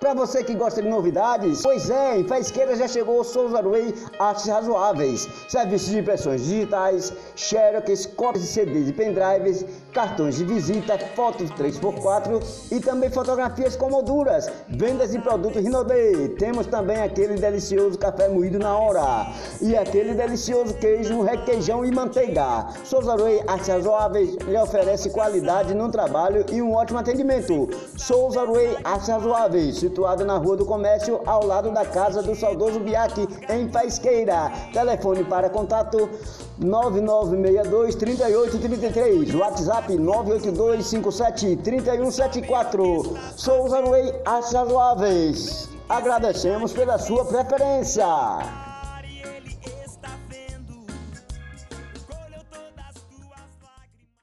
Para você que gosta de novidades, pois é, em Faisqueira já chegou o Souza Way Artes Razoáveis. Serviços de impressões digitais, xerox, cópias de CDs e pendrives, cartões de visita, fotos 3x4 e também fotografias com molduras. Vendas de produtos Rinodê. Temos também aquele delicioso café moído na hora e aquele delicioso queijo, requeijão e manteiga. Souza Way Artes Razoáveis lhe oferece qualidade no trabalho e um ótimo atendimento. Souza Way Artes Razoáveis situado na Rua do Comércio, ao lado da casa do saudoso Biaque, em Faisqueira. Telefone para contato 9962 3833, WhatsApp 982 57 3174. Souza As Razoáveis. Agradecemos pela sua preferência.